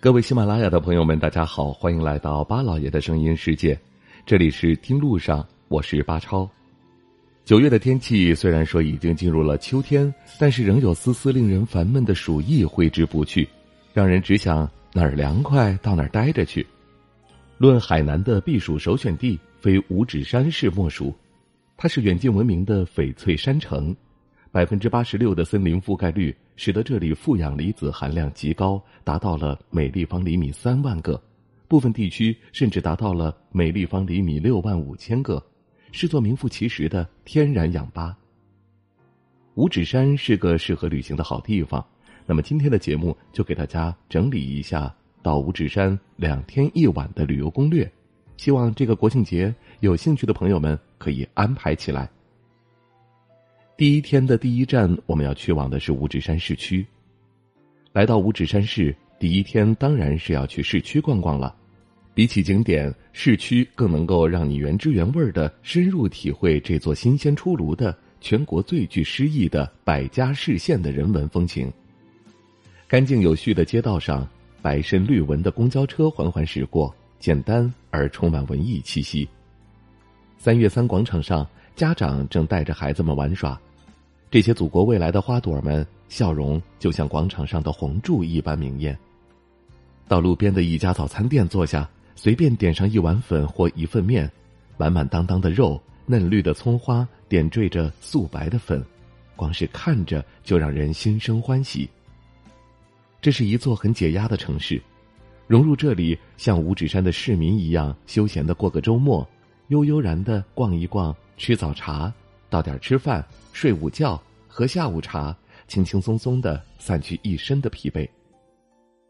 各位喜马拉雅的朋友们，大家好，欢迎来到巴老爷的声音世界。这里是听路上，我是巴超。九月的天气虽然说已经进入了秋天，但是仍有丝丝令人烦闷的暑意挥之不去，让人只想哪儿凉快到哪儿待着去。论海南的避暑首选地，非五指山市莫属。它是远近闻名的翡翠山城，百分之八十六的森林覆盖率，使得这里负氧离子含量极高，达到了每立方厘米三万个，部分地区甚至达到了每立方厘米六万五千个。是座名副其实的天然氧吧。五指山是个适合旅行的好地方，那么今天的节目就给大家整理一下到五指山两天一晚的旅游攻略，希望这个国庆节有兴趣的朋友们可以安排起来。第一天的第一站，我们要去往的是五指山市区。来到五指山市，第一天当然是要去市区逛逛了。比起景点，市区更能够让你原汁原味的深入体会这座新鲜出炉的全国最具诗意的百家市县的人文风情。干净有序的街道上，白身绿纹的公交车缓缓驶过，简单而充满文艺气息。三月三广场上，家长正带着孩子们玩耍，这些祖国未来的花朵们，笑容就像广场上的红柱一般明艳。到路边的一家早餐店坐下。随便点上一碗粉或一份面，满满当当的肉，嫩绿的葱花点缀着素白的粉，光是看着就让人心生欢喜。这是一座很解压的城市，融入这里，像五指山的市民一样休闲的过个周末，悠悠然的逛一逛，吃早茶，到点吃饭，睡午觉，喝下午茶，轻轻松松的散去一身的疲惫。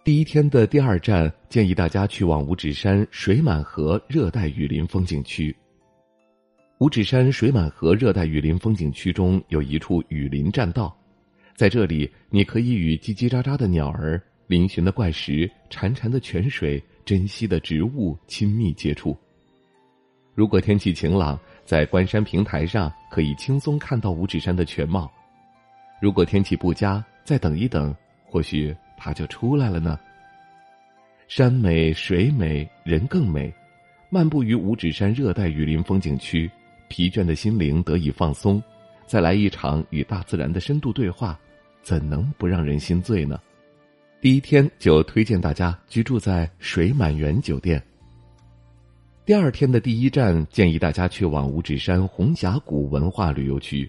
第一天的第二站，建议大家去往五指山水满河热带雨林风景区。五指山水满河热带雨林风景区中有一处雨林栈道，在这里，你可以与叽叽喳喳的鸟儿、嶙峋的怪石、潺潺的泉水、珍稀的植物亲密接触。如果天气晴朗，在观山平台上可以轻松看到五指山的全貌；如果天气不佳，再等一等，或许。它就出来了呢。山美水美人更美，漫步于五指山热带雨林风景区，疲倦的心灵得以放松，再来一场与大自然的深度对话，怎能不让人心醉呢？第一天就推荐大家居住在水满园酒店。第二天的第一站，建议大家去往五指山红峡谷文化旅游区。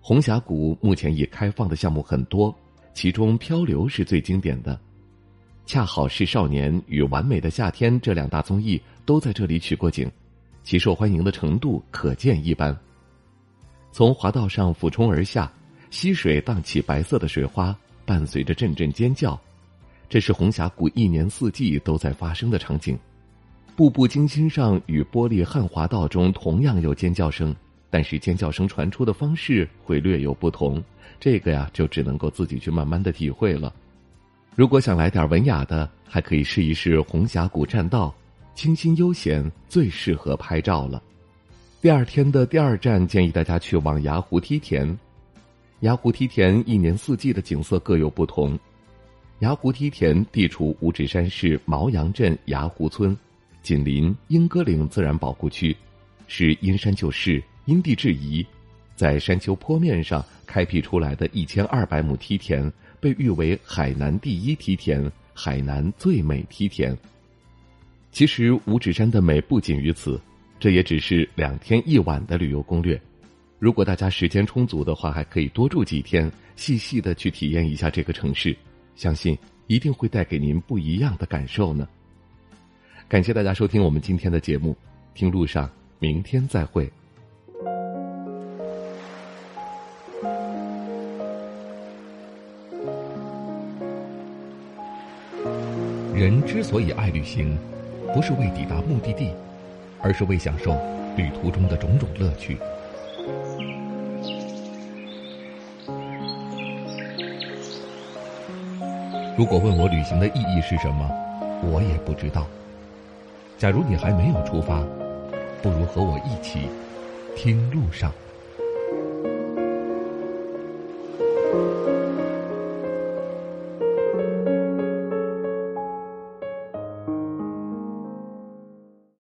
红峡谷目前已开放的项目很多。其中漂流是最经典的，恰好是《少年》与《完美的夏天》这两大综艺都在这里取过景，其受欢迎的程度可见一斑。从滑道上俯冲而下，溪水荡起白色的水花，伴随着阵阵尖叫，这是红峡谷一年四季都在发生的场景。步步惊心上与玻璃旱滑道中同样有尖叫声。但是尖叫声传出的方式会略有不同，这个呀就只能够自己去慢慢的体会了。如果想来点文雅的，还可以试一试红峡谷栈道，清新悠闲，最适合拍照了。第二天的第二站，建议大家去往崖湖梯田。崖湖梯田一年四季的景色各有不同。崖湖梯田地处五指山市毛阳镇崖湖村，紧邻英歌岭自然保护区，是因山就势。因地制宜，在山丘坡面上开辟出来的一千二百亩梯田，被誉为海南第一梯田、海南最美梯田。其实五指山的美不仅于此，这也只是两天一晚的旅游攻略。如果大家时间充足的话，还可以多住几天，细细的去体验一下这个城市，相信一定会带给您不一样的感受呢。感谢大家收听我们今天的节目，听路上，明天再会。人之所以爱旅行，不是为抵达目的地，而是为享受旅途中的种种乐趣。如果问我旅行的意义是什么，我也不知道。假如你还没有出发，不如和我一起听路上。